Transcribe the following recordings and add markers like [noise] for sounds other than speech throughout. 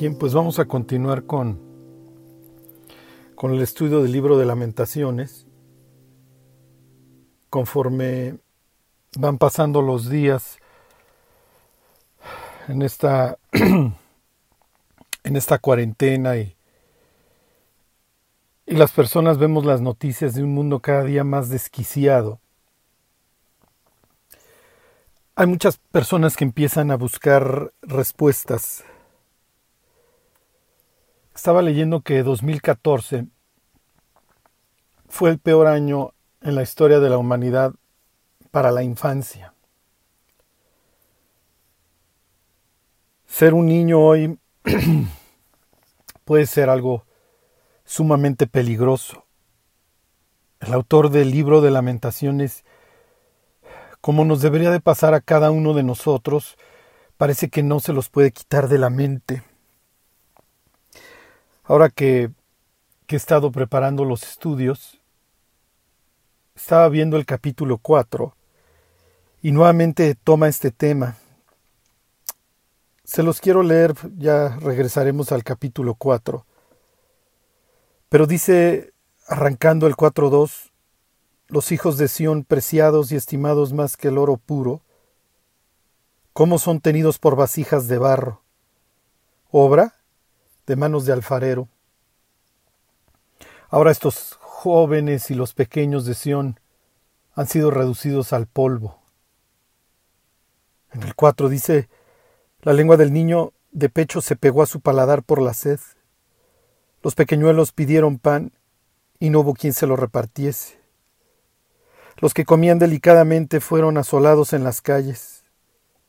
Bien, pues vamos a continuar con, con el estudio del libro de lamentaciones. Conforme van pasando los días en esta, [clears throat] en esta cuarentena y, y las personas vemos las noticias de un mundo cada día más desquiciado. Hay muchas personas que empiezan a buscar respuestas estaba leyendo que 2014 fue el peor año en la historia de la humanidad para la infancia. Ser un niño hoy [clears throat] puede ser algo sumamente peligroso. El autor del libro de lamentaciones, como nos debería de pasar a cada uno de nosotros, parece que no se los puede quitar de la mente. Ahora que, he estado preparando los estudios, estaba viendo el capítulo 4 y nuevamente toma este tema. Se los quiero leer, ya regresaremos al capítulo 4. Pero dice, arrancando el 4.2, los hijos de Sión, preciados y estimados más que el oro puro, cómo son tenidos por vasijas de barro, obra de manos de alfarero. Ahora estos jóvenes y los pequeños de Sión han sido reducidos al polvo. En el 4 dice, la lengua del niño de pecho se pegó a su paladar por la sed. Los pequeñuelos pidieron pan y no hubo quien se lo repartiese. Los que comían delicadamente fueron asolados en las calles.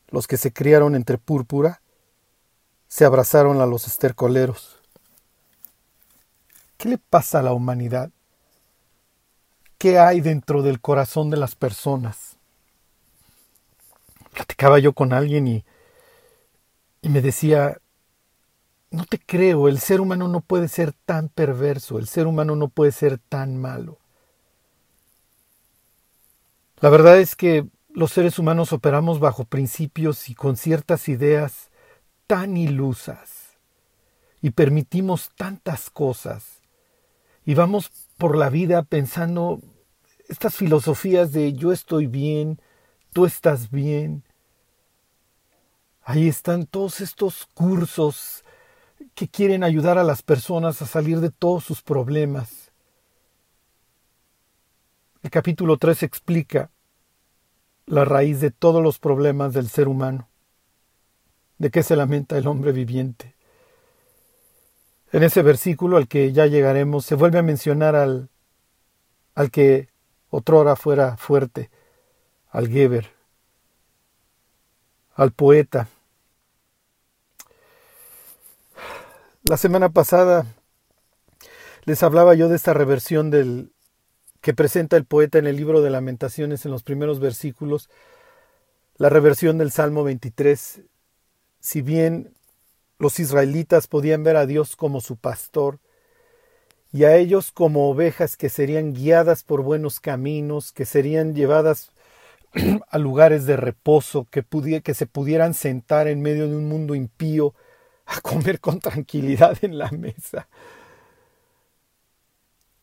Los que se criaron entre púrpura se abrazaron a los estercoleros. ¿Qué le pasa a la humanidad? ¿Qué hay dentro del corazón de las personas? Platicaba yo con alguien y, y me decía, no te creo, el ser humano no puede ser tan perverso, el ser humano no puede ser tan malo. La verdad es que los seres humanos operamos bajo principios y con ciertas ideas tan ilusas y permitimos tantas cosas y vamos por la vida pensando estas filosofías de yo estoy bien, tú estás bien. Ahí están todos estos cursos que quieren ayudar a las personas a salir de todos sus problemas. El capítulo 3 explica la raíz de todos los problemas del ser humano de qué se lamenta el hombre viviente. En ese versículo al que ya llegaremos se vuelve a mencionar al, al que otrora fuera fuerte, al Geber, al poeta. La semana pasada les hablaba yo de esta reversión del que presenta el poeta en el libro de lamentaciones en los primeros versículos, la reversión del Salmo 23 si bien los israelitas podían ver a Dios como su pastor, y a ellos como ovejas que serían guiadas por buenos caminos, que serían llevadas [clears throat] a lugares de reposo, que, que se pudieran sentar en medio de un mundo impío a comer con tranquilidad en la mesa.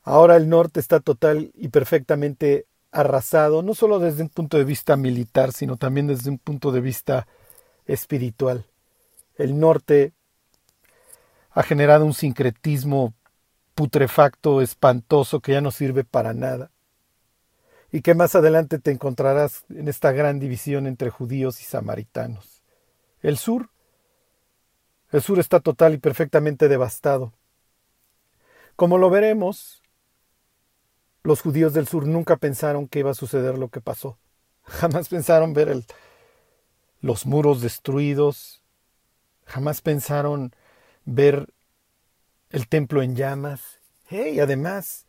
Ahora el norte está total y perfectamente arrasado, no solo desde un punto de vista militar, sino también desde un punto de vista espiritual. El norte ha generado un sincretismo putrefacto, espantoso, que ya no sirve para nada. Y que más adelante te encontrarás en esta gran división entre judíos y samaritanos. El sur, el sur está total y perfectamente devastado. Como lo veremos, los judíos del sur nunca pensaron que iba a suceder lo que pasó. [laughs] Jamás pensaron ver el, los muros destruidos, jamás pensaron ver el templo en llamas. Y además,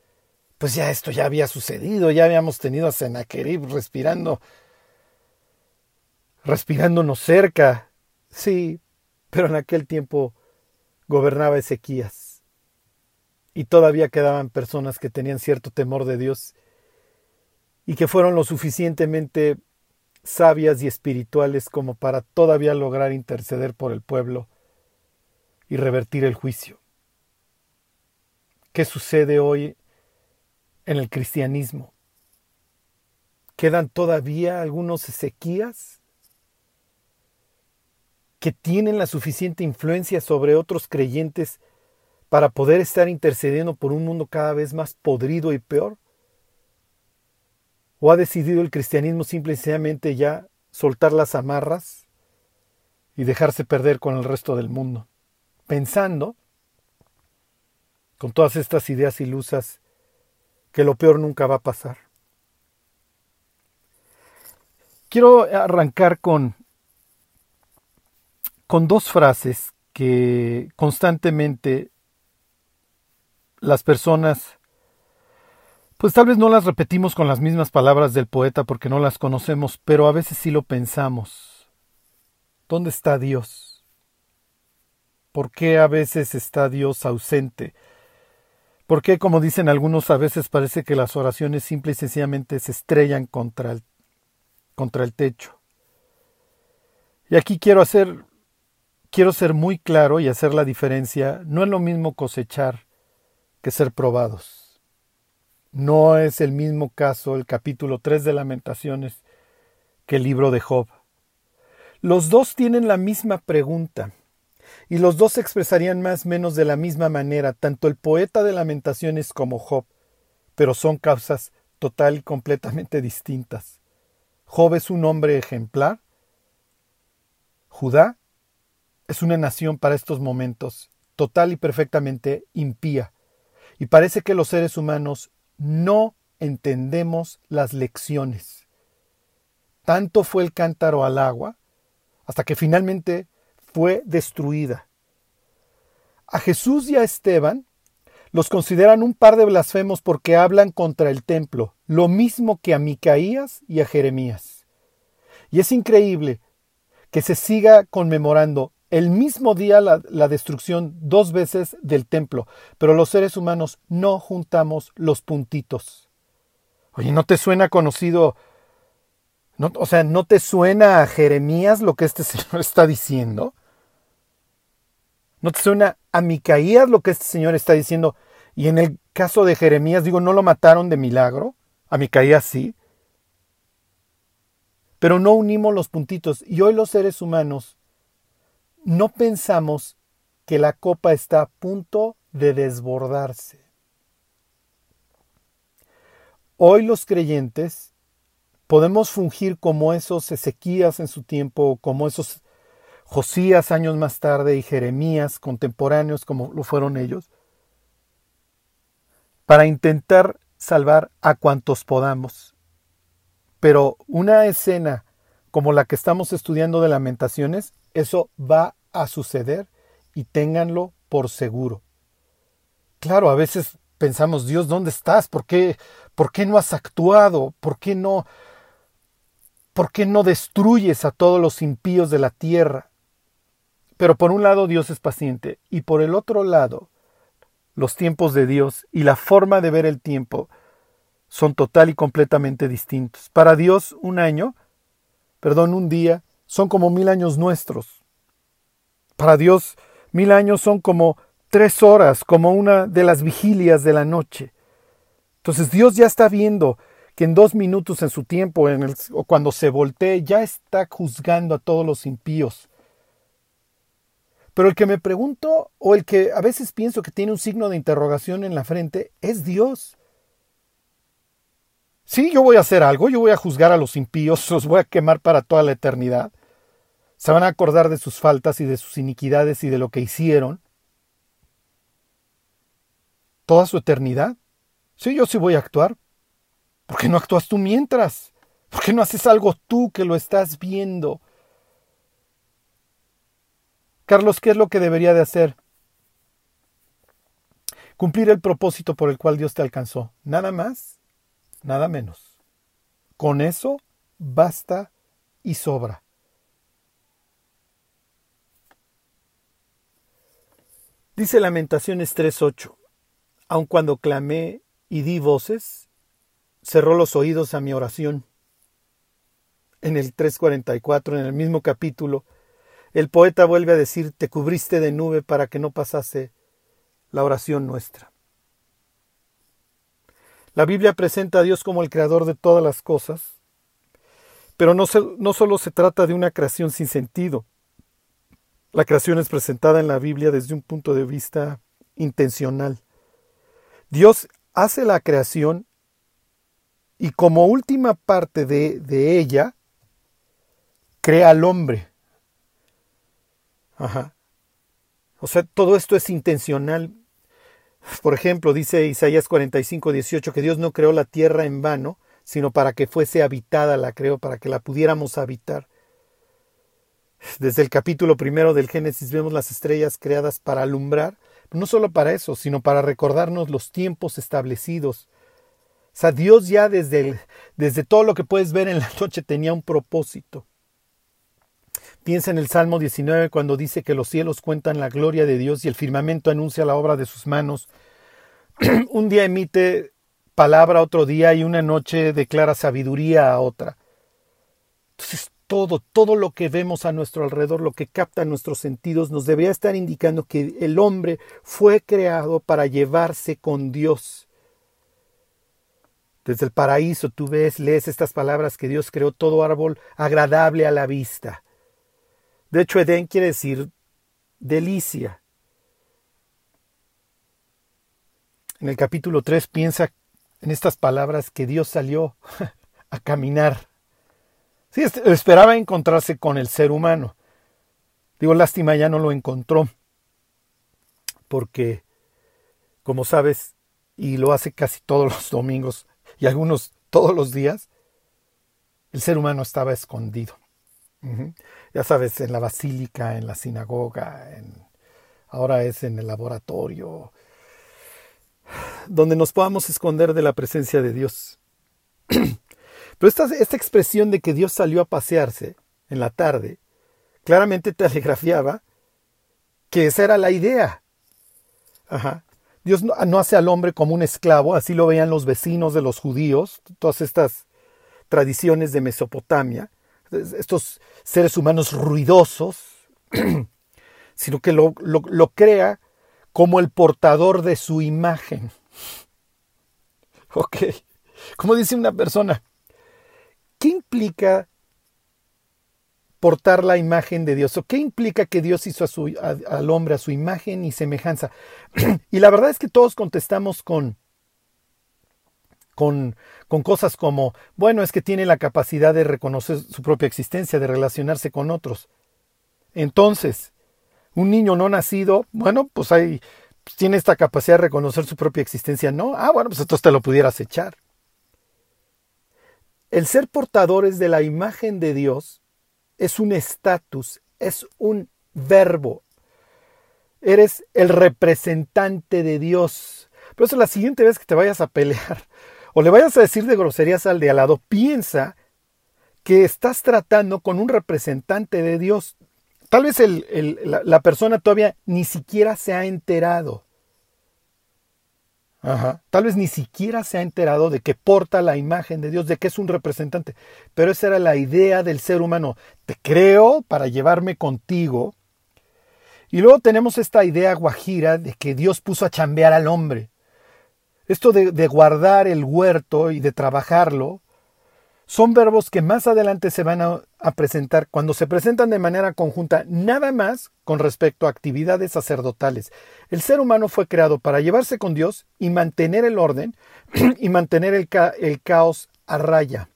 pues ya esto ya había sucedido, ya habíamos tenido a Sennacherib respirando, respirándonos cerca. Sí, pero en aquel tiempo gobernaba Ezequías. Y todavía quedaban personas que tenían cierto temor de Dios y que fueron lo suficientemente sabias y espirituales como para todavía lograr interceder por el pueblo, y revertir el juicio. ¿Qué sucede hoy en el cristianismo? ¿Quedan todavía algunos Ezequías que tienen la suficiente influencia sobre otros creyentes para poder estar intercediendo por un mundo cada vez más podrido y peor? ¿O ha decidido el cristianismo simple y sencillamente ya soltar las amarras y dejarse perder con el resto del mundo? Pensando, con todas estas ideas ilusas, que lo peor nunca va a pasar. Quiero arrancar con, con dos frases que constantemente las personas, pues tal vez no las repetimos con las mismas palabras del poeta porque no las conocemos, pero a veces sí lo pensamos. ¿Dónde está Dios? ¿Por qué a veces está Dios ausente? ¿Por qué, como dicen algunos, a veces parece que las oraciones simple y sencillamente se estrellan contra el, contra el techo? Y aquí quiero hacer, quiero ser muy claro y hacer la diferencia. No es lo mismo cosechar que ser probados. No es el mismo caso el capítulo 3 de Lamentaciones que el libro de Job. Los dos tienen la misma pregunta y los dos se expresarían más o menos de la misma manera, tanto el poeta de Lamentaciones como Job, pero son causas total y completamente distintas. Job es un hombre ejemplar. Judá es una nación para estos momentos total y perfectamente impía y parece que los seres humanos no entendemos las lecciones. Tanto fue el cántaro al agua, hasta que finalmente fue destruida. A Jesús y a Esteban los consideran un par de blasfemos porque hablan contra el templo, lo mismo que a Micaías y a Jeremías. Y es increíble que se siga conmemorando el mismo día la, destrucción dos veces del templo, pero los seres humanos no juntamos los puntitos. Oye, ¿no te suena conocido? No, o sea, ¿no te suena a Jeremías lo que este [laughs] señor está diciendo? ¿No te suena a Micaías lo que este señor está diciendo? Y en el caso de Jeremías, digo, ¿no lo mataron de milagro? A Micaías sí. Pero no unimos los puntitos. Y hoy los seres humanos no pensamos que la copa está a punto de desbordarse. Hoy los creyentes podemos fungir como esos Ezequías en su tiempo, como esos Josías años más tarde y Jeremías contemporáneos como lo fueron ellos, para intentar salvar a cuantos podamos. Pero una escena como la que estamos estudiando de lamentaciones, eso va a suceder y ténganlo por seguro. Claro, a veces pensamos, Dios, ¿dónde estás? ¿Por qué, ¿Por qué no has actuado? ¿Por qué no, por qué no destruyes a todos los impíos de la tierra? Pero por un lado Dios es paciente y por el otro lado los tiempos de Dios y la forma de ver el tiempo son total y completamente distintos. Para Dios un año, perdón, un día, son como mil años nuestros. Para Dios, mil años son como tres horas, como una de las vigilias de la noche. Entonces Dios ya está viendo que en dos minutos en su tiempo, en el, o cuando se voltee, ya está juzgando a todos los impíos. Pero el que me pregunto, o el que a veces pienso que tiene un signo de interrogación en la frente, es Dios. Sí, yo voy a hacer algo, yo voy a juzgar a los impíos, [laughs] los voy a quemar para toda la eternidad se van a acordar de sus faltas y de sus iniquidades y de lo que hicieron. Toda su eternidad. Sí, yo sí voy a actuar. ¿Por qué no actúas tú mientras? ¿Por qué no haces algo tú que lo estás viendo? Carlos, ¿qué es lo que debería de hacer? Cumplir el propósito por el cual Dios te alcanzó. Nada más, nada menos. Con eso basta y sobra. Dice Lamentaciones 3.8, aun cuando clamé y di voces, cerró los oídos a mi oración. En el 3.44, en el mismo capítulo, el poeta vuelve a decir, te cubriste de nube para que no pasase la oración nuestra. La Biblia presenta a Dios como el creador de todas las cosas, pero no, no solo se trata de una creación sin sentido. La creación es presentada en la Biblia desde un punto de vista intencional. Dios hace la creación y como última parte de, ella, crea al hombre. Ajá. O sea, todo esto es intencional. Por ejemplo, dice Isaías 45, 18, que Dios no creó la tierra en vano, sino para que fuese habitada, la creó, para que la pudiéramos habitar. Desde el capítulo primero del Génesis vemos las estrellas creadas para alumbrar, no solo para eso, sino para recordarnos los tiempos establecidos. O sea, Dios ya desde, desde todo lo que puedes ver en la noche tenía un propósito. Piensa en el Salmo 19 cuando dice que los cielos cuentan la gloria de Dios y el firmamento anuncia la obra de sus manos. [clears throat] un día emite palabra otro día y una noche declara sabiduría a otra. Entonces todo, todo lo que vemos a nuestro alrededor, lo que capta nuestros sentidos, nos debería estar indicando que el hombre fue creado para llevarse con Dios. Desde el paraíso tú ves, lees estas palabras que Dios creó todo árbol agradable a la vista. De hecho, Edén quiere decir delicia. En el capítulo 3 piensa en estas palabras que Dios salió [laughs] a caminar Esperaba encontrarse con el ser humano. Digo, lástima ya no lo encontró. Porque, como sabes, y lo hace casi todos los domingos y algunos todos los días, el ser humano estaba escondido. Ya sabes, en la basílica, en la sinagoga, en, ahora es en el laboratorio, donde nos podamos esconder de la presencia de Dios. [clears throat] Pero esta, esta expresión de que Dios salió a pasearse en la tarde, claramente telegrafiaba que esa era la idea. Ajá. Dios no, no, hace al hombre como un esclavo, así lo veían los vecinos de los judíos, todas estas tradiciones de Mesopotamia, estos seres humanos ruidosos, [clears throat] sino que lo, lo, lo crea como el portador de su imagen. [laughs] Ok, como dice una persona, ¿qué implica portar la imagen de Dios? ¿O qué implica que Dios hizo al hombre a su imagen y semejanza? [clears throat] y la verdad es que todos contestamos con, con, con cosas como, bueno, es que tiene la capacidad de reconocer su propia existencia, de relacionarse con otros. Entonces, un niño no nacido, bueno, pues hay, pues tiene esta capacidad de reconocer su propia existencia, ¿no? Ah, bueno, pues entonces te lo pudieras echar. El ser portadores de la imagen de Dios es un estatus, es un verbo. Eres el representante de Dios. Por eso la siguiente vez que te vayas a pelear [laughs] o le vayas a decir de groserías al de al lado, piensa que estás tratando con un representante de Dios. Tal vez la, la persona todavía ni siquiera se ha enterado. Tal vez ni siquiera se ha enterado de que porta la imagen de Dios, de que es un representante. Pero esa era la idea del ser humano. Te creo para llevarme contigo. Y luego tenemos esta idea guajira de que Dios puso a chambear al hombre. Esto de, de guardar el huerto y de trabajarlo, son verbos que más adelante se van a, presentar cuando se presentan de manera conjunta, nada más con respecto a actividades sacerdotales. El ser humano fue creado para llevarse con Dios y mantener el orden [clears throat] y mantener el, caos a raya.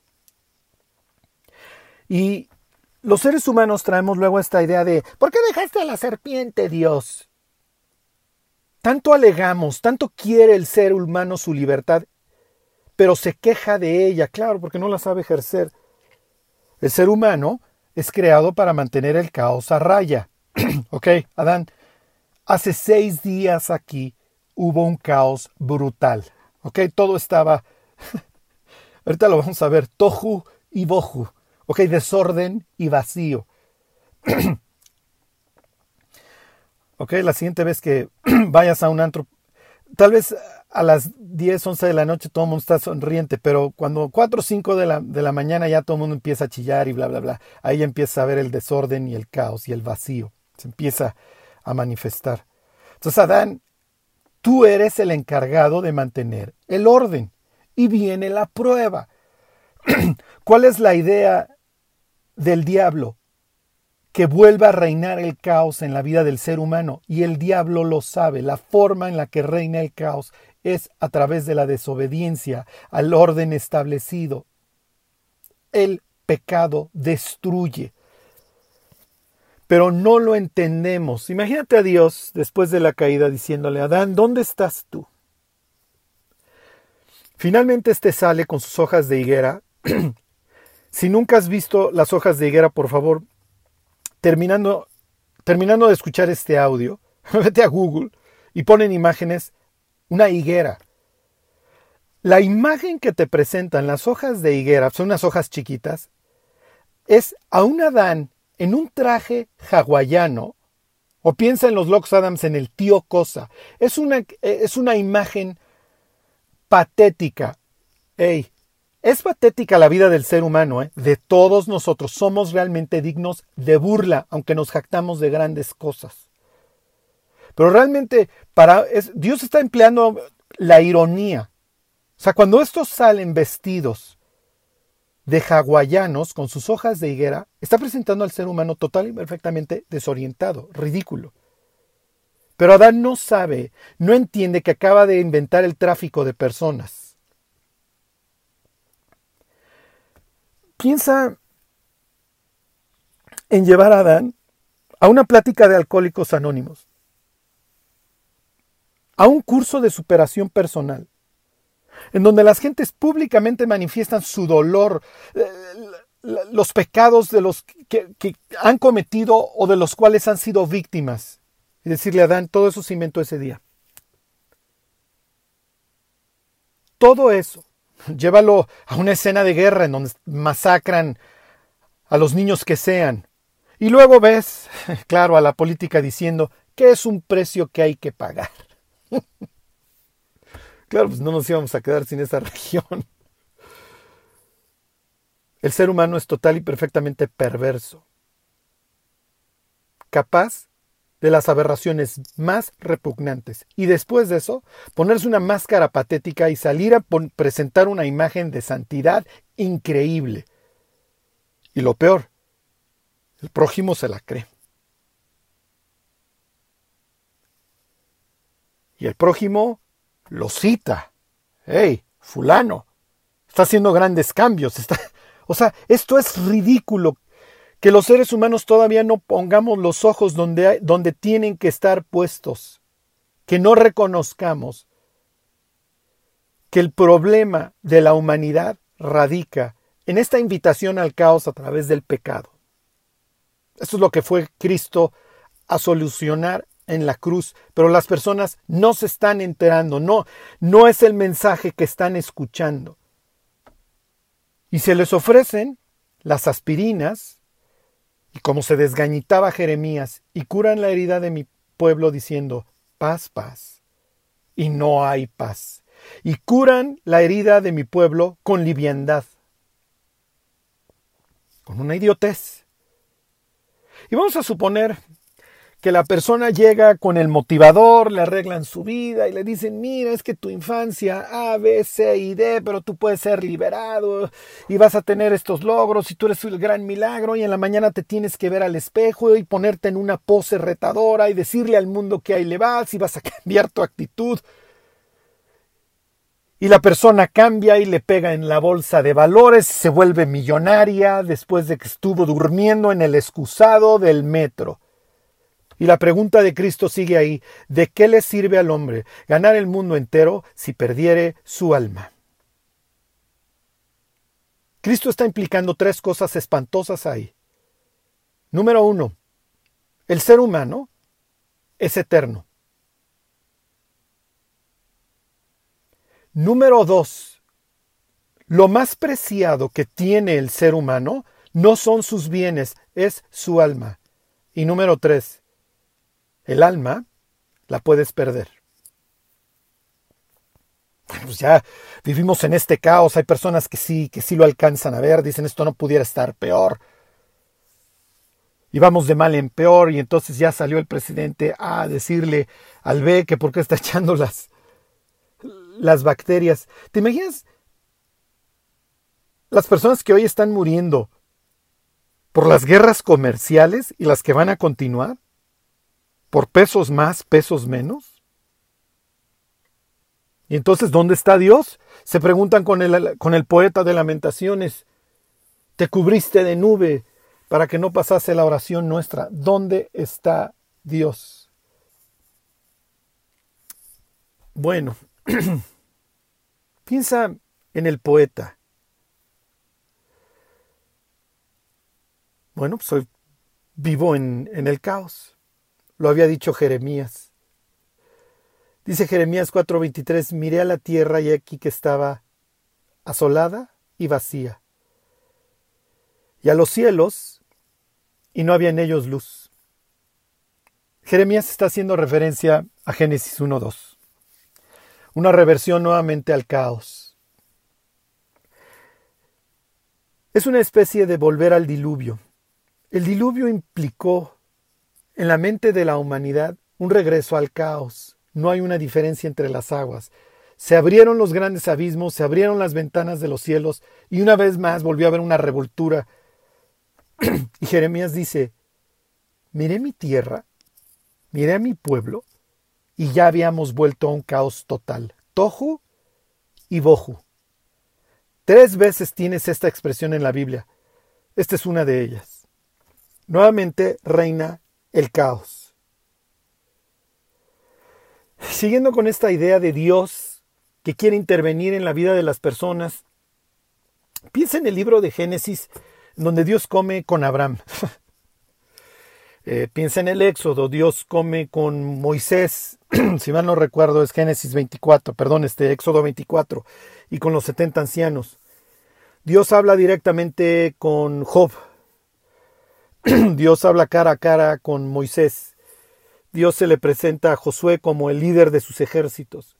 Y los seres humanos traemos luego esta idea de ¿por qué dejaste a la serpiente, Dios? Tanto alegamos, tanto quiere el ser humano su libertad pero se queja de ella, claro, porque no la sabe ejercer. El ser humano es creado para mantener el caos a raya. [clears throat] ok, Adán, hace seis días aquí hubo un caos brutal. Ok, todo estaba, [laughs] ahorita lo vamos a ver, tohu y bohu. Ok, desorden y vacío. [clears throat] ok, la siguiente vez que [clears throat] vayas a un antro, tal vez a las 10, 11 de la noche todo el mundo está sonriente, pero cuando 4 o 5 de la, de la mañana ya todo el mundo empieza a chillar y bla, bla, bla, ahí empieza a ver el desorden y el caos y el vacío, se empieza a manifestar. Entonces, Adán, tú eres el encargado de mantener el orden y viene la prueba. [clears throat] ¿Cuál es la idea del diablo? que vuelva a reinar el caos en la vida del ser humano. Y el diablo lo sabe. La forma en la que reina el caos es a través de la desobediencia al orden establecido. El pecado destruye. Pero no lo entendemos. Imagínate a Dios después de la caída diciéndole, Adán, ¿dónde estás tú? Finalmente este sale con sus hojas de higuera. [clears throat] si nunca has visto las hojas de higuera, por favor, terminando, terminando de escuchar este audio, [laughs] vete a Google y ponen imágenes, una higuera. La imagen que te presentan las hojas de higuera, son unas hojas chiquitas, es a un Adán en un traje hawaiano, o piensa en los Locks Adams en el tío Cosa. Es una, es una imagen patética. Ey, es patética la vida del ser humano, ¿eh? de todos nosotros. Somos realmente dignos de burla, aunque nos jactamos de grandes cosas. Pero realmente para, Dios está empleando la ironía. O sea, cuando estos salen vestidos de hawaianos con sus hojas de higuera, está presentando al ser humano total y perfectamente desorientado, ridículo. Pero Adán no sabe, no entiende que acaba de inventar el tráfico de personas piensa en llevar a Adán a una plática de alcohólicos anónimos, a un curso de superación personal, en donde las gentes públicamente manifiestan su dolor, eh, los pecados de los que, han cometido o de los cuales han sido víctimas. Y decirle a Adán, todo eso se inventó ese día. Todo eso [laughs] Llévalo a una escena de guerra en donde masacran a los niños que sean. Y luego ves, [laughs] claro, a la política diciendo que es un precio que hay que pagar. Claro, pues no nos íbamos a quedar sin esa [laughs] región. El ser humano es total y perfectamente perverso, capaz de las aberraciones más repugnantes. Y después de eso, ponerse una máscara patética y salir a presentar una imagen de santidad increíble. Y lo peor, el prójimo se la cree. Y el prójimo lo cita. ¡Hey, fulano! Está haciendo grandes cambios. Está... [laughs] O sea, esto es ridículo que los seres humanos todavía no pongamos los ojos donde, donde tienen que estar puestos, que no reconozcamos que el problema de la humanidad radica en esta invitación al caos a través del pecado. Esto es lo que fue Cristo a solucionar en la cruz, pero las personas no se están enterando, no, no es el mensaje que están escuchando. Y se les ofrecen las aspirinas, y como se desgañitaba Jeremías, y curan la herida de mi pueblo diciendo, paz, paz. Y no hay paz. Y curan la herida de mi pueblo con liviandad. Con una idiotez. Y vamos a suponer que la persona llega con el motivador, le arreglan su vida y le dicen, mira, es que tu infancia A, B, C y D, pero tú puedes ser liberado y vas a tener estos logros y tú eres el gran milagro y en la mañana te tienes que ver al espejo y ponerte en una pose retadora y decirle al mundo que ahí le vas y vas a [laughs] cambiar tu actitud. Y la persona cambia y le pega en la bolsa de valores, se vuelve millonaria después de que estuvo durmiendo en el excusado del metro. Y la pregunta de Cristo sigue ahí, ¿de qué le sirve al hombre ganar el mundo entero si perdiere su alma? Cristo está implicando tres cosas espantosas ahí. Número uno, el ser humano es eterno. Número dos, lo más preciado que tiene el ser humano no son sus bienes, es su alma. Y número tres, el alma la puedes perder. pues ya vivimos en este caos, hay personas que sí, que sí lo alcanzan a ver, dicen esto no pudiera estar peor. Y vamos de mal en peor y entonces ya salió el presidente a decirle al B que por qué está [laughs] echando las, las bacterias. ¿Te imaginas las personas que hoy están muriendo por las guerras comerciales y las que van a continuar? ¿Por pesos más, pesos menos? Y entonces, ¿dónde está Dios? Se preguntan con el, con el poeta de lamentaciones. Te cubriste de nube para que no pasase la oración nuestra. ¿Dónde está Dios? Bueno, [clears throat] piensa en el poeta. Bueno, soy vivo en, en el caos. Lo había dicho Jeremías. Dice Jeremías 4:23, miré a la tierra y aquí que estaba asolada y vacía. Y a los cielos, y no había en ellos luz. Jeremías está haciendo referencia a Génesis 1.2. Una reversión nuevamente al caos. Es una especie de volver al diluvio. El diluvio implicó en la mente de la humanidad un regreso al caos. No hay una diferencia entre las aguas. Se abrieron los grandes abismos, se abrieron las ventanas de los cielos y una vez más volvió a haber una revoltura. [clears throat] y Jeremías dice, miré mi tierra, miré a mi pueblo y ya habíamos vuelto a un caos total. Tohu y Bohu. Tres veces tienes esta expresión en la Biblia. Esta es una de ellas. Nuevamente reina el caos. Siguiendo con esta idea de Dios que quiere intervenir en la vida de las personas, piensa en el libro de Génesis donde Dios come con Abraham. [laughs] Eh, piensa en el Éxodo, Dios come con Moisés, [clears throat] si mal no recuerdo es Génesis 24, perdón, este Éxodo 24, y con los 70 ancianos. Dios habla directamente con Job, [clears throat] Dios habla cara a cara con Moisés. Dios se le presenta a Josué como el líder de sus ejércitos.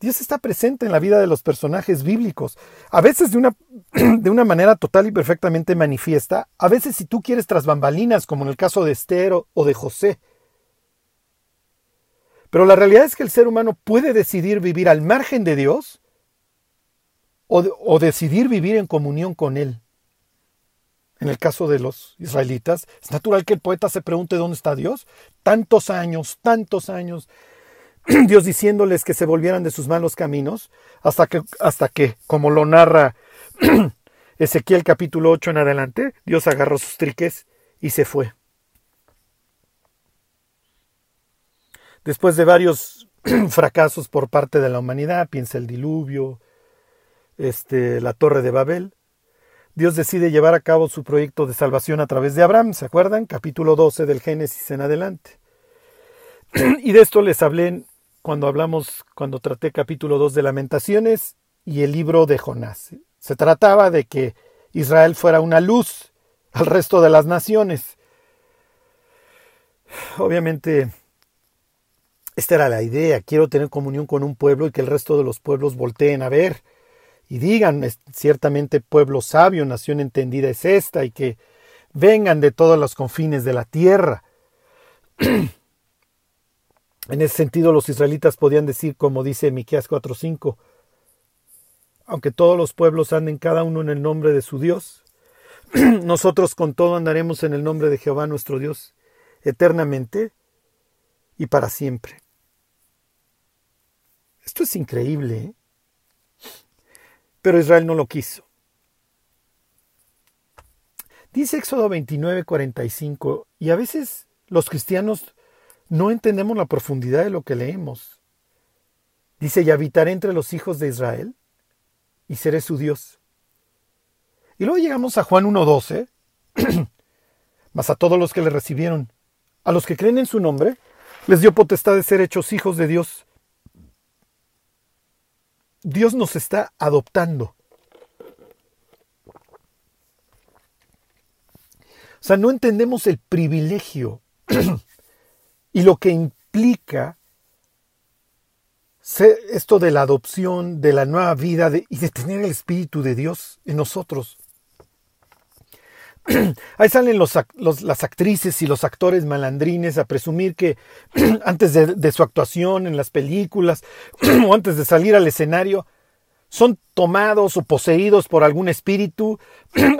Dios está presente en la vida de los personajes bíblicos, a veces de una, [clears throat] de una manera total y perfectamente manifiesta, a veces si tú quieres tras bambalinas, como en el caso de Esther o de José. Pero la realidad es que el ser humano puede decidir vivir al margen de Dios o, o decidir vivir en comunión con Él en el caso de los israelitas, es natural que el poeta se pregunte dónde está Dios. Tantos años, tantos años, [clears throat] Dios diciéndoles que se volvieran de sus malos caminos, hasta que, hasta que como lo narra [clears throat] Ezequiel capítulo 8 en adelante, Dios agarró sus triques y se fue. Después de varios [clears throat] fracasos por parte de la humanidad, piensa el diluvio, este, la torre de Babel, Dios decide llevar a cabo su proyecto de salvación a través de Abraham, ¿se acuerdan? Capítulo 12 del Génesis en adelante. [clears throat] y de esto les hablé cuando hablamos, cuando traté capítulo 2 de Lamentaciones y el libro de Jonás. Se trataba de que Israel fuera una luz al resto de las naciones. Obviamente, esta era la idea. Quiero tener comunión con un pueblo y que el resto de los pueblos volteen a ver y digan, ciertamente pueblo sabio, nación entendida es esta, y que vengan de todos los confines de la tierra. [clears throat] en ese sentido, los israelitas podían decir, como dice Miqueas 4:5, aunque todos los pueblos anden cada uno en el nombre de su Dios, [clears throat] nosotros con todo andaremos en el nombre de Jehová nuestro Dios, eternamente y para siempre. Esto es increíble. ¿eh? Pero Israel no lo quiso. Dice Éxodo 29, 45, y a veces los cristianos no entendemos la profundidad de lo que leemos. Dice, y habitaré entre los hijos de Israel, y seré su Dios. Y luego llegamos a Juan 1.12, [clears throat] mas a todos los que le recibieron, a los que creen en su nombre, les dio potestad de ser hechos hijos de Dios, Dios nos está adoptando. O sea, no entendemos el privilegio [clears throat] y lo que implica esto de la adopción, de la nueva vida y de tener el Espíritu de Dios en nosotros. [clears throat] Ahí salen las actrices y los actores malandrines a presumir que [clears throat] antes de, su actuación en las películas [clears throat] o antes de salir al escenario son tomados o poseídos por algún espíritu.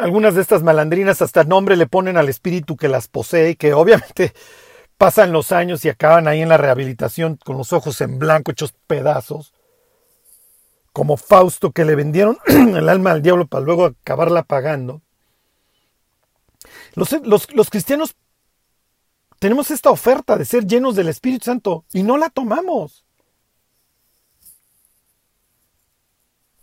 Algunas de estas malandrinas hasta nombre le ponen al espíritu que las posee, que obviamente [laughs] pasan los años y acaban ahí en la rehabilitación con los ojos en blanco hechos pedazos. Como Fausto que le vendieron el alma al diablo para luego acabarla pagando. Los, cristianos tenemos esta oferta de ser llenos del Espíritu Santo y no la tomamos.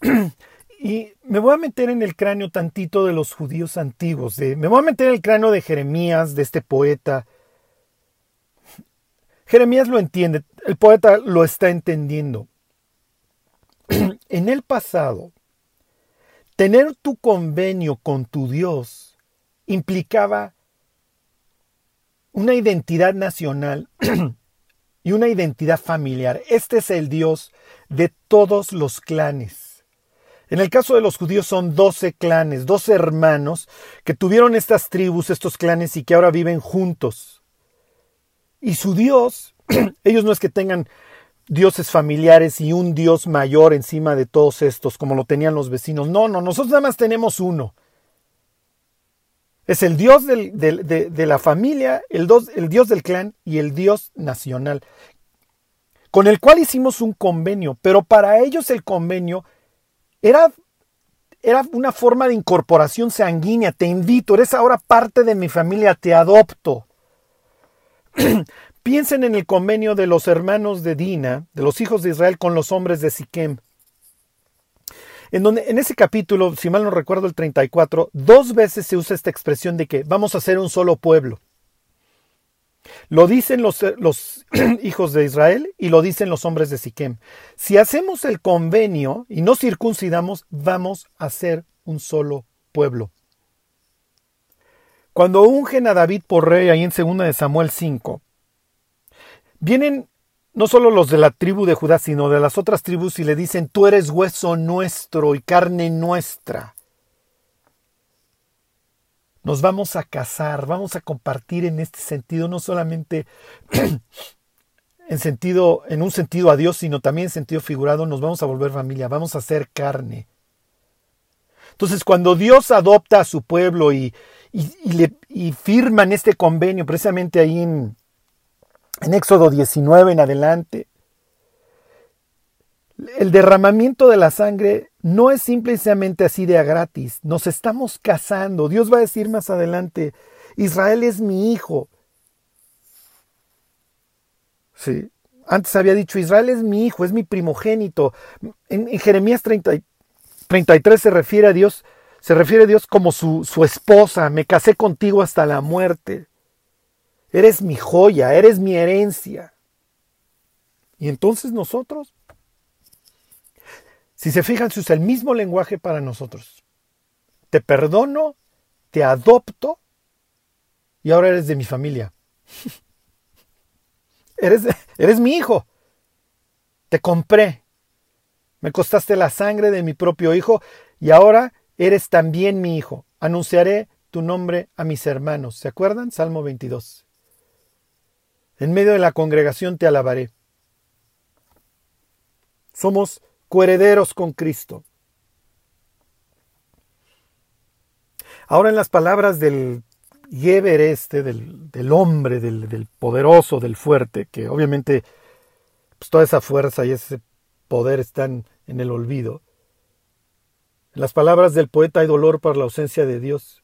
[clears throat] Y me voy a meter en el cráneo tantito de los judíos antiguos. me voy a meter en el cráneo de Jeremías, de este poeta. Jeremías lo entiende, el poeta lo está entendiendo. [clears throat] en el pasado, tener tu convenio con tu Dios implicaba una identidad nacional [clears throat] y una identidad familiar. Este es el Dios de todos los clanes. En el caso de los judíos son doce clanes, doce hermanos que tuvieron estas tribus, estos clanes y que ahora viven juntos. Y su Dios, [clears throat] ellos no es que tengan dioses familiares y un Dios mayor encima de todos estos, como lo tenían los vecinos. No, no, nosotros nada más tenemos uno. Es el Dios de, la familia, el, Dios del clan y el Dios nacional, con el cual hicimos un convenio, pero para ellos el convenio era, era una forma de incorporación sanguínea, te invito, eres ahora parte de mi familia, te adopto. [clears throat] Piensen en el convenio de los hermanos de Dina, de los hijos de Israel con los hombres de Siquem en ese capítulo, si mal no recuerdo el 34, dos veces se usa esta expresión de que vamos a ser un solo pueblo. Lo dicen los, los [clears throat] hijos de Israel y lo dicen los hombres de Siquem. Si hacemos el convenio y no circuncidamos, vamos a ser un solo pueblo. Cuando ungen a David por rey ahí en 2 de Samuel 5, vienen no solo los de la tribu de Judá, sino de las otras tribus, y le dicen, tú eres hueso nuestro y carne nuestra. Nos vamos a casar, vamos a compartir en este sentido, no solamente [clears throat] en sentido, en un sentido a Dios, sino también en sentido figurado, nos vamos a volver familia, vamos a ser carne. Entonces, cuando Dios adopta a su pueblo y, y, le, y firman este convenio, precisamente ahí en, en Éxodo 19 en adelante, el derramamiento de la sangre no es simplemente así de a gratis, nos estamos casando. Dios va a decir más adelante, Israel es mi hijo. Sí. Antes había dicho, Israel es mi hijo, es mi primogénito. En, Jeremías 33 se refiere a Dios, se refiere a Dios como su, su esposa, me casé contigo hasta la muerte. Eres mi joya, eres mi herencia. Y entonces nosotros, si se fijan, se usa el mismo lenguaje para nosotros. Te perdono, te adopto y ahora eres de mi familia. [laughs] eres, eres mi hijo. Te compré. Me costaste la sangre de mi propio hijo y ahora eres también mi hijo. Anunciaré tu nombre a mis hermanos. ¿Se acuerdan? Salmo 22. En medio de la congregación te alabaré. Somos coherederos con Cristo. Ahora en las palabras del Geber este, del, hombre, del, poderoso, del fuerte, que obviamente pues, toda esa fuerza y ese poder están en el olvido. En las palabras del poeta hay dolor por la ausencia de Dios.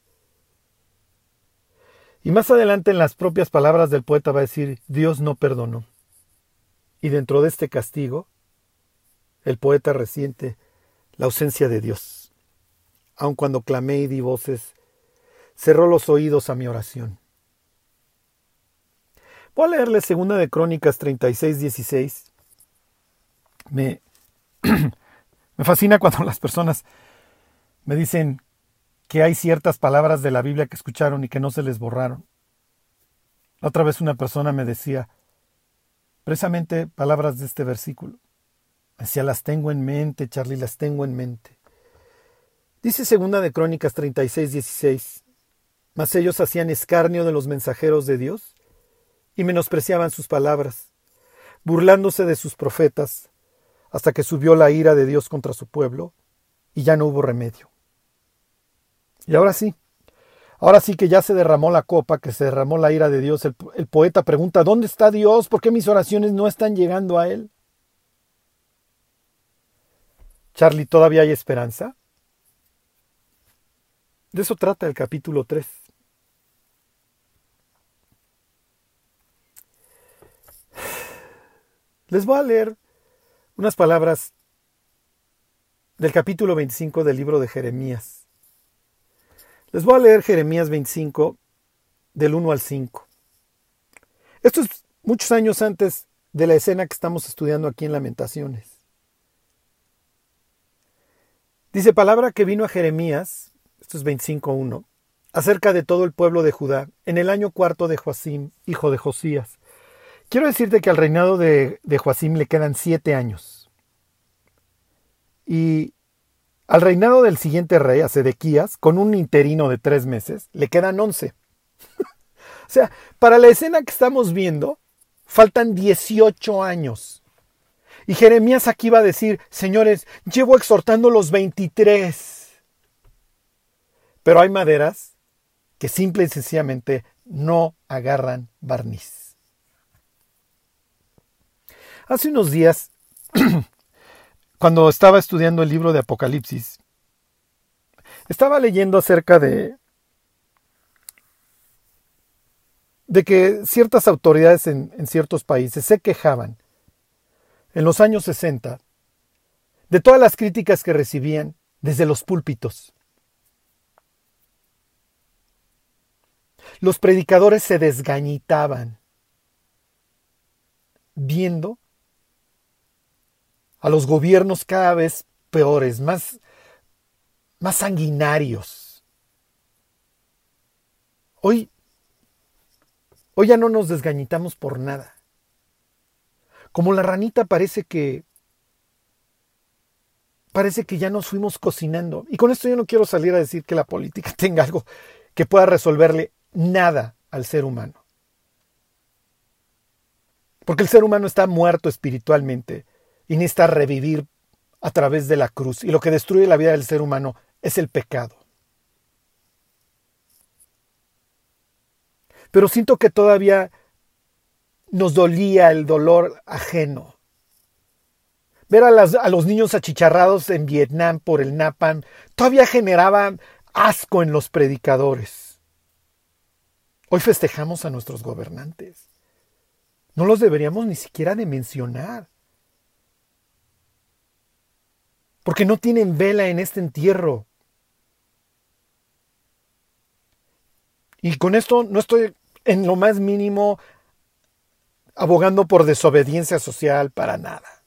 Y más adelante en las propias palabras del poeta va a decir, Dios no perdonó. Y dentro de este castigo, el poeta resiente la ausencia de Dios. Aun cuando clamé y di voces, cerró los oídos a mi oración. Voy a leerle segunda de Crónicas 36, 16. Me, [clears throat] me fascina cuando las personas me dicen que hay ciertas palabras de la Biblia que escucharon y que no se les borraron. otra vez una persona me decía, precisamente palabras de este versículo. Decía, las tengo en mente, Charlie, las tengo en mente. Dice segunda de Crónicas 36, 16. Mas ellos hacían escarnio de los mensajeros de Dios y menospreciaban sus palabras, burlándose de sus profetas, hasta que subió la ira de Dios contra su pueblo y ya no hubo remedio. Y ahora sí, ahora sí que ya se derramó la copa, que se derramó la ira de Dios, el, poeta pregunta, ¿dónde está Dios? ¿Por qué mis oraciones no están llegando a Él? Charlie, ¿todavía hay esperanza? De eso trata el capítulo 3. Les voy a leer unas palabras del capítulo 25 del libro de Jeremías. Les voy a leer Jeremías 25 del 1 al 5. Esto es muchos años antes de la escena que estamos estudiando aquí en Lamentaciones. Dice palabra que vino a Jeremías, esto es 25.1, acerca de todo el pueblo de Judá, en el año cuarto de Joacim, hijo de Josías. Quiero decirte que al reinado de, de Joacim le quedan siete años. Y al reinado del siguiente rey, a Sedequías, con un interino de tres meses, le quedan once. [laughs] o sea, para la escena que estamos viendo, faltan 18 años. Y Jeremías aquí va a decir, señores, llevo exhortando los 23. Pero hay maderas que simple y sencillamente no agarran barniz. Hace unos días, [clears throat] cuando estaba estudiando el libro de Apocalipsis, estaba leyendo acerca de de que ciertas autoridades en, en ciertos países se quejaban en los años 60 de todas las críticas que recibían desde los púlpitos. Los predicadores se desgañitaban viendo a los gobiernos cada vez peores, más, más sanguinarios. Hoy, hoy ya no nos desgañitamos por nada. Como la ranita parece que parece que ya nos fuimos cocinando. Y con esto yo no quiero salir a decir que la política [laughs] tenga algo que pueda resolverle nada al ser humano. Porque el ser humano está muerto espiritualmente y necesita revivir a través de la cruz. Y lo que destruye la vida del ser humano es el pecado. Pero siento que todavía nos dolía el dolor ajeno. Ver a, los niños achicharrados en Vietnam por el napalm todavía generaba asco en los predicadores. Hoy festejamos a nuestros gobernantes. No los deberíamos ni siquiera de mencionar. Porque no tienen vela en este entierro. Y con esto no estoy en lo más mínimo abogando por desobediencia social para nada.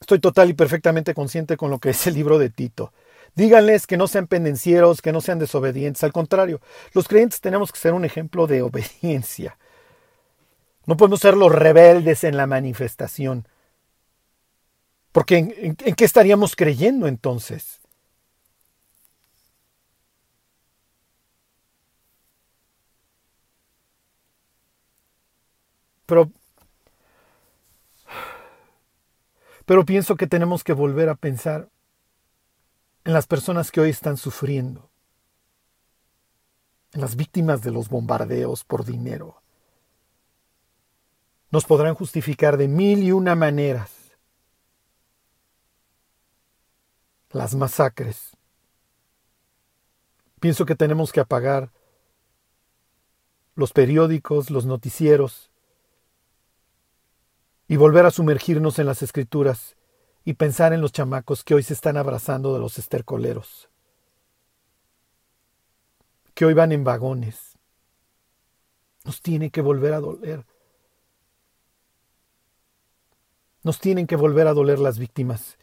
Estoy total y perfectamente consciente con lo que es el libro de Tito. Díganles que no sean pendencieros, que no sean desobedientes. Al contrario, los creyentes tenemos que ser un ejemplo de obediencia. No podemos ser los rebeldes en la manifestación. Porque ¿en, qué estaríamos creyendo entonces? Pero, pero pienso que tenemos que volver a pensar en las personas que hoy están sufriendo, en las víctimas de los bombardeos por dinero. Nos podrán justificar de mil y una maneras las masacres. Pienso que tenemos que apagar los periódicos, los noticieros, y volver a sumergirnos en las escrituras y pensar en los chamacos que hoy se están abrazando de los estercoleros, que hoy van en vagones. Nos tiene que volver a doler. Nos tienen que volver a doler las víctimas.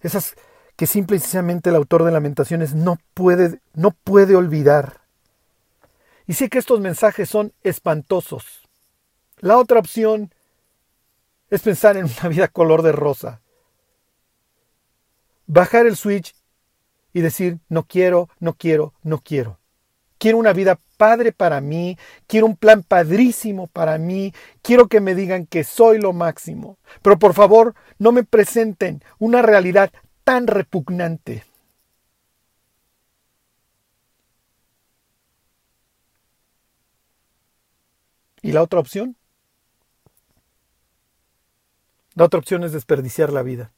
Esas que simple y sencillamente el autor de Lamentaciones no puede, no puede olvidar. Y sé que estos mensajes son espantosos. La otra opción es pensar en una vida color de rosa. Bajar el switch y decir, no quiero, no quiero, no quiero. Quiero una vida padre para mí, quiero un plan padrísimo para mí, quiero que me digan que soy lo máximo. Pero por favor, no me presenten una realidad tan repugnante. ¿Y la otra opción? La otra opción es desperdiciar la vida.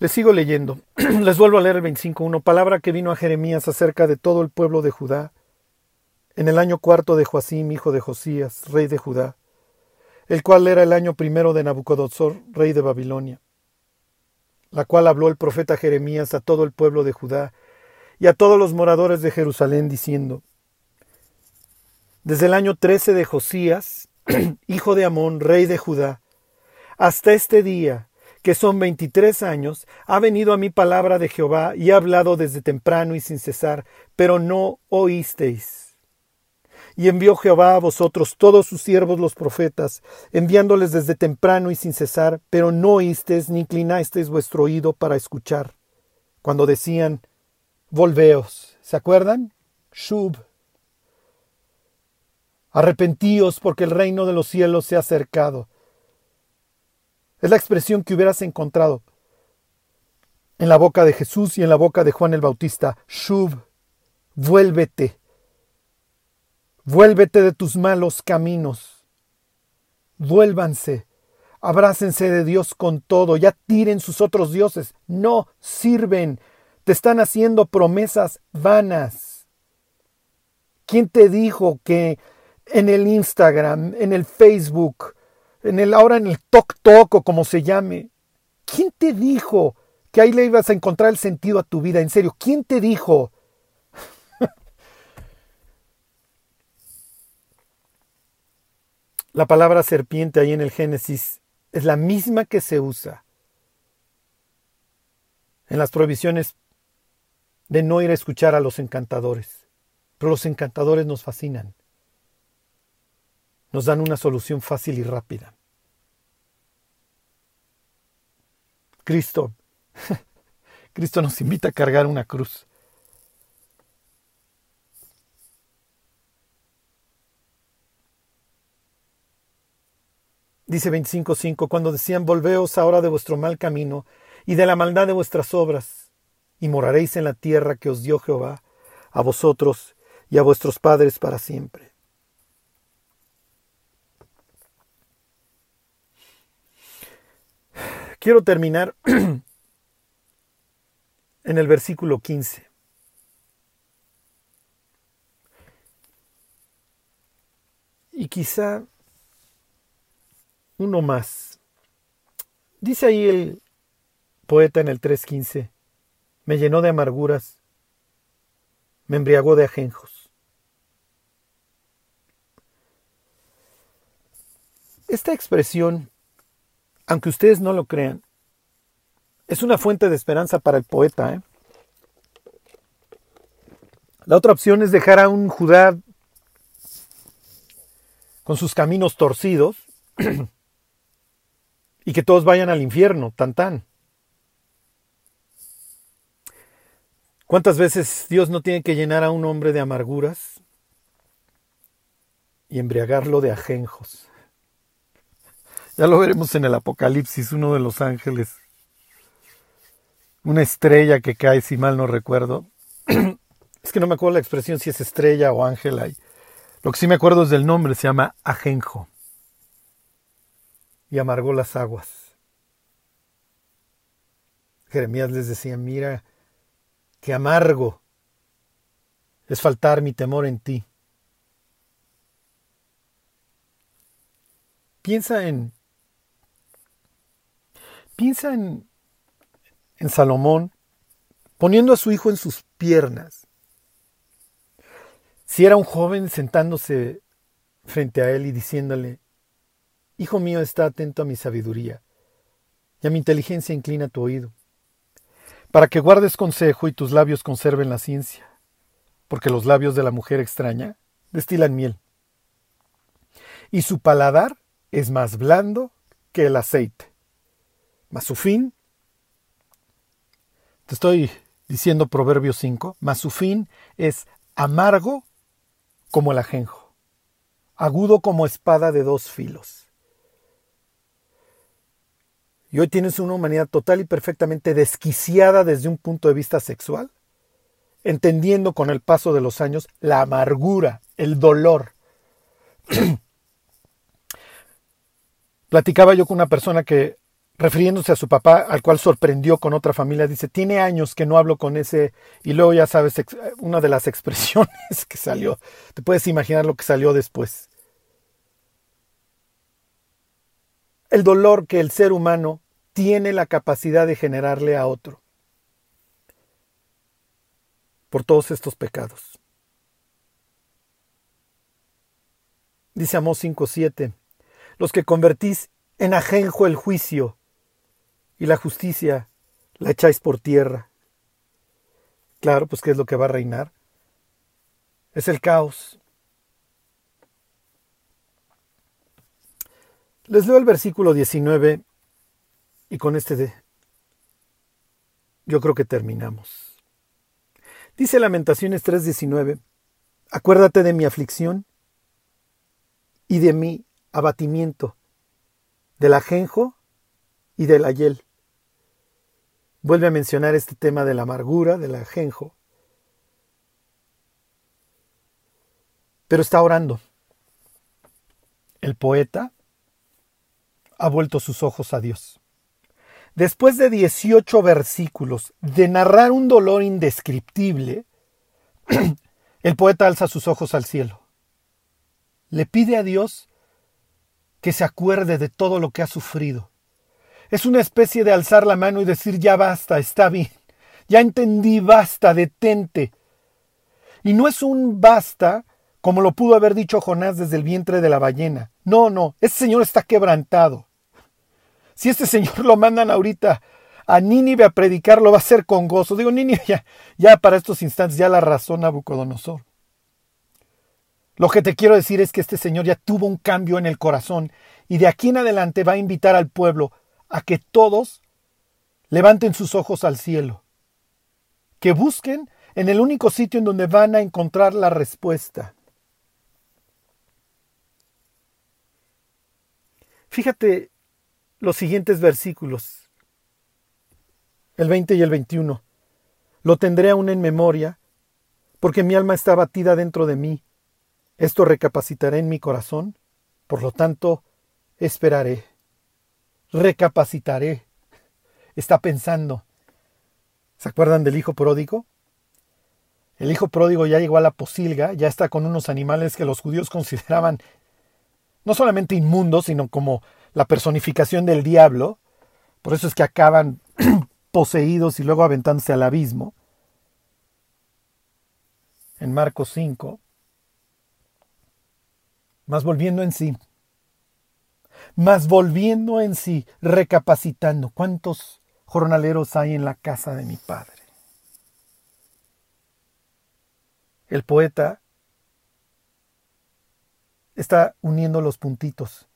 Les sigo leyendo. [clears throat] Les vuelvo a leer el 25.1. Palabra que vino a Jeremías acerca de todo el pueblo de Judá. En el año cuarto de Joacim, hijo de Josías, rey de Judá, el cual era el año primero de Nabucodonosor, rey de Babilonia, la cual habló el profeta Jeremías a todo el pueblo de Judá y a todos los moradores de Jerusalén, diciendo, Desde el año trece de Josías, [clears throat] hijo de Amón, rey de Judá, hasta este día, que son veintitrés años, ha venido a mí palabra de Jehová y ha hablado desde temprano y sin cesar, pero no oísteis. Y envió Jehová a vosotros todos sus siervos los profetas, enviándoles desde temprano y sin cesar, pero no oísteis ni inclinasteis vuestro oído para escuchar. Cuando decían, volveos, ¿se acuerdan? Shub. Arrepentíos porque el reino de los cielos se ha acercado. Es la expresión que hubieras encontrado en la boca de Jesús y en la boca de Juan el Bautista. Shub, vuélvete. Vuélvete de tus malos caminos. Vuélvanse. Abrácense de Dios con todo. Ya tiren sus otros dioses. No sirven. Te están haciendo promesas vanas. ¿Quién te dijo que en el Instagram, en el Facebook, en el ahora en el toc toc o como se llame. ¿Quién te dijo que ahí le ibas a encontrar el sentido a tu vida? En serio, ¿quién te dijo? La palabra serpiente ahí en el Génesis es la misma que se usa en las prohibiciones de no ir a escuchar a los encantadores. Pero los encantadores nos fascinan. Nos dan una solución fácil y rápida. Cristo. [laughs] Cristo nos invita a cargar una cruz. Dice 25.5, cuando decían, volveos ahora de vuestro mal camino y de la maldad de vuestras obras, y moraréis en la tierra que os dio Jehová, a vosotros y a vuestros padres para siempre. Quiero terminar [clears throat] en el versículo 15. Y quizá uno más. Dice ahí el poeta en el 3.15, me llenó de amarguras, me embriagó de ajenjos. Esta expresión aunque ustedes no lo crean, es una fuente de esperanza para el poeta. ¿eh? La otra opción es dejar a un Judá con sus caminos torcidos [clears throat] y que todos vayan al infierno, tan tan. ¿Cuántas veces Dios no tiene que llenar a un hombre de amarguras y embriagarlo de ajenjos? Ya lo veremos en el Apocalipsis, uno de los ángeles. Una estrella que cae, si mal no recuerdo. [clears throat] es que no me acuerdo la expresión si es estrella o ángel. Lo que sí me acuerdo es del nombre, se llama Ajenjo. Y amargó las aguas. Jeremías les decía, mira, qué amargo es faltar mi temor en ti. Piensa en Piensa en, en Salomón poniendo a su hijo en sus piernas. Si era un joven sentándose frente a él y diciéndole, Hijo mío, está atento a mi sabiduría, y a mi inteligencia inclina tu oído, para que guardes consejo y tus labios conserven la ciencia. porque los labios de la mujer extraña destilan miel. Y su paladar es más blando que el aceite. Mas su fin, te estoy diciendo Proverbios 5, mas su fin es amargo como el ajenjo, agudo como espada de dos filos. Y hoy tienes una humanidad total y perfectamente desquiciada desde un punto de vista sexual, entendiendo con el paso de los años la amargura, el dolor. [clears throat] Platicaba yo con una persona que, refiriéndose a su papá, al cual sorprendió con otra familia, dice, tiene años que no hablo con ese, y luego ya sabes, una de las [laughs] expresiones que salió, te puedes imaginar lo que salió después. El dolor que el ser humano tiene la capacidad de generarle a otro por todos estos pecados. Dice Amós 5:7, los que convertís en ajenjo el juicio y la justicia la echáis por tierra. Claro, pues ¿qué es lo que va a reinar? Es el caos. Les leo el versículo 19 y con este de, yo creo que terminamos. Dice Lamentaciones 3:19, acuérdate de mi aflicción y de mi abatimiento, del ajenjo y del ayel. Vuelve a mencionar este tema de la amargura, del ajenjo. Pero está orando. El poeta ha vuelto sus ojos a Dios. Después de 18 versículos de narrar un dolor indescriptible, [clears throat] el poeta alza sus ojos al cielo. Le pide a Dios que se acuerde de todo lo que ha sufrido. Es una especie de alzar la mano y decir ya basta, está bien, [laughs] ya entendí, basta, detente. Y no es un basta como lo pudo haber dicho Jonás desde el vientre de la ballena. No, no, ese señor está quebrantado. Si este señor lo mandan ahorita a Nínive a predicar, lo va a hacer con gozo. Digo, Nínive ya, ya para estos instantes ya la razón Nabucodonosor. Lo que te quiero decir es que este señor ya tuvo un cambio en el corazón y de aquí en adelante va a invitar al pueblo a que todos levanten sus ojos al cielo, que busquen en el único sitio en donde van a encontrar la respuesta. Fíjate los siguientes versículos, el 20 y el 21. Lo tendré aún en memoria, porque mi alma está batida dentro de mí. Esto recapacitaré en mi corazón, por lo tanto, esperaré. Recapacitaré. Está pensando. ¿Se acuerdan del hijo pródigo? El hijo pródigo ya llegó a la posilga, ya está con unos animales que los judíos [laughs] consideraban no solamente inmundos, sino como la personificación del diablo, por eso es que acaban [clears throat] poseídos y luego aventándose al abismo. En Marcos 5, más volviendo en sí, más volviendo en sí, recapacitando, ¿cuántos jornaleros hay en la casa de mi padre? El poeta está uniendo los puntitos.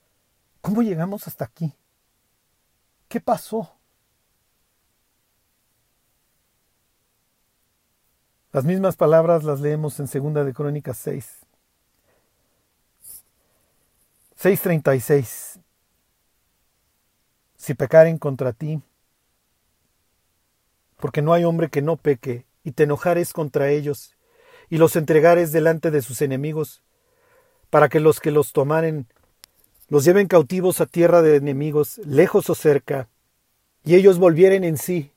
¿Cómo llegamos hasta aquí? ¿Qué pasó? Las mismas palabras las leemos en Segunda de Crónicas 6. 6.36. Si pecaren contra ti, porque no hay hombre que no peque, y te enojares contra ellos, y los entregares delante de sus enemigos, para que los que los tomaren los lleven cautivos a tierra de enemigos, lejos o cerca, y ellos volvieren en sí.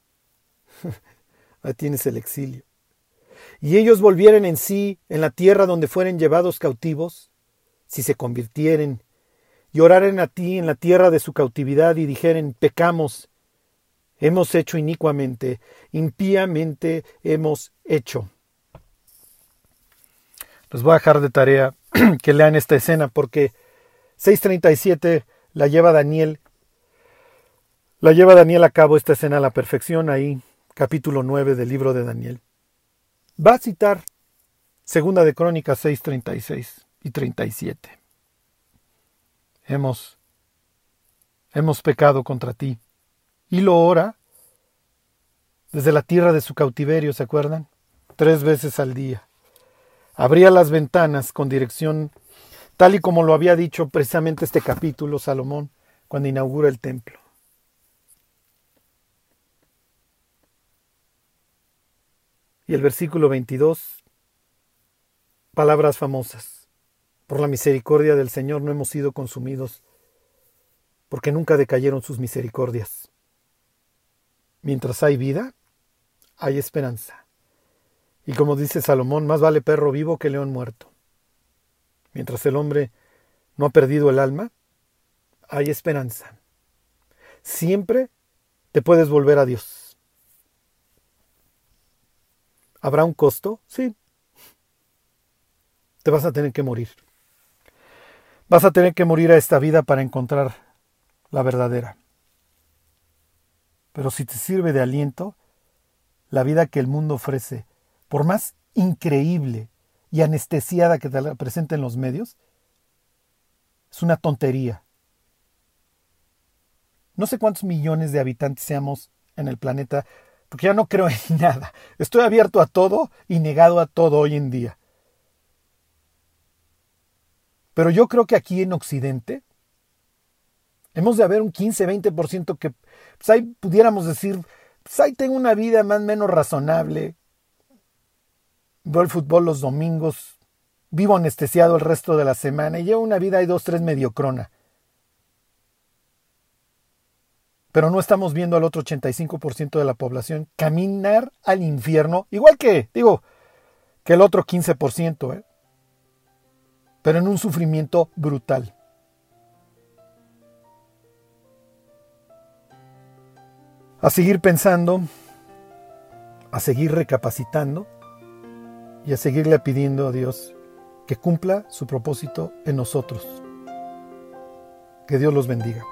[laughs] Ahí tienes el exilio. Y ellos volvieren en sí en la tierra donde fueren llevados cautivos, si se convirtieren, y oraren a ti en la tierra de su cautividad y dijeren, pecamos, hemos hecho inicuamente, impíamente hemos hecho. Les voy a dejar de tarea [clears throat] que lean esta escena porque 6.37 la lleva Daniel. La lleva Daniel a cabo esta escena a la perfección ahí, capítulo 9 del libro de Daniel. Va a citar Segunda de Crónicas 6, 36 y 37. Hemos, hemos pecado contra ti. Y lo ora desde la tierra de su cautiverio, ¿se acuerdan? Tres veces al día. Abría las ventanas con dirección, tal y como lo había dicho precisamente este capítulo Salomón cuando inaugura el templo. Y el versículo 22, palabras famosas. Por la misericordia del Señor no hemos sido consumidos, porque nunca decayeron sus misericordias. Mientras hay vida, hay esperanza. Y como dice Salomón, más vale perro vivo que león muerto. Mientras el hombre no ha perdido el alma, hay esperanza. Siempre te puedes volver a Dios. ¿Habrá un costo? Sí. Te vas a tener que morir. Vas a tener que morir a esta vida para encontrar la verdadera. Pero si te sirve de aliento, la vida que el mundo ofrece, por más increíble y anestesiada que te la presenten los medios, es una tontería. No sé cuántos millones de habitantes seamos en el planeta, porque ya no creo en [laughs] nada. Estoy abierto a todo y negado a todo hoy en día. Pero yo creo que aquí en Occidente hemos de haber un 15-20% que pues ahí pudiéramos decir, pues ahí tengo una vida más o menos razonable. Veo el fútbol los domingos, vivo anestesiado el resto de la semana y llevo una vida ahí dos, tres mediocrona. pero no estamos viendo al otro 85% de la población caminar al infierno, igual que, digo, que el otro 15%, ¿eh? pero en un sufrimiento brutal. A seguir pensando, a seguir recapacitando y a seguirle pidiendo a Dios que cumpla su propósito en nosotros. Que Dios los bendiga.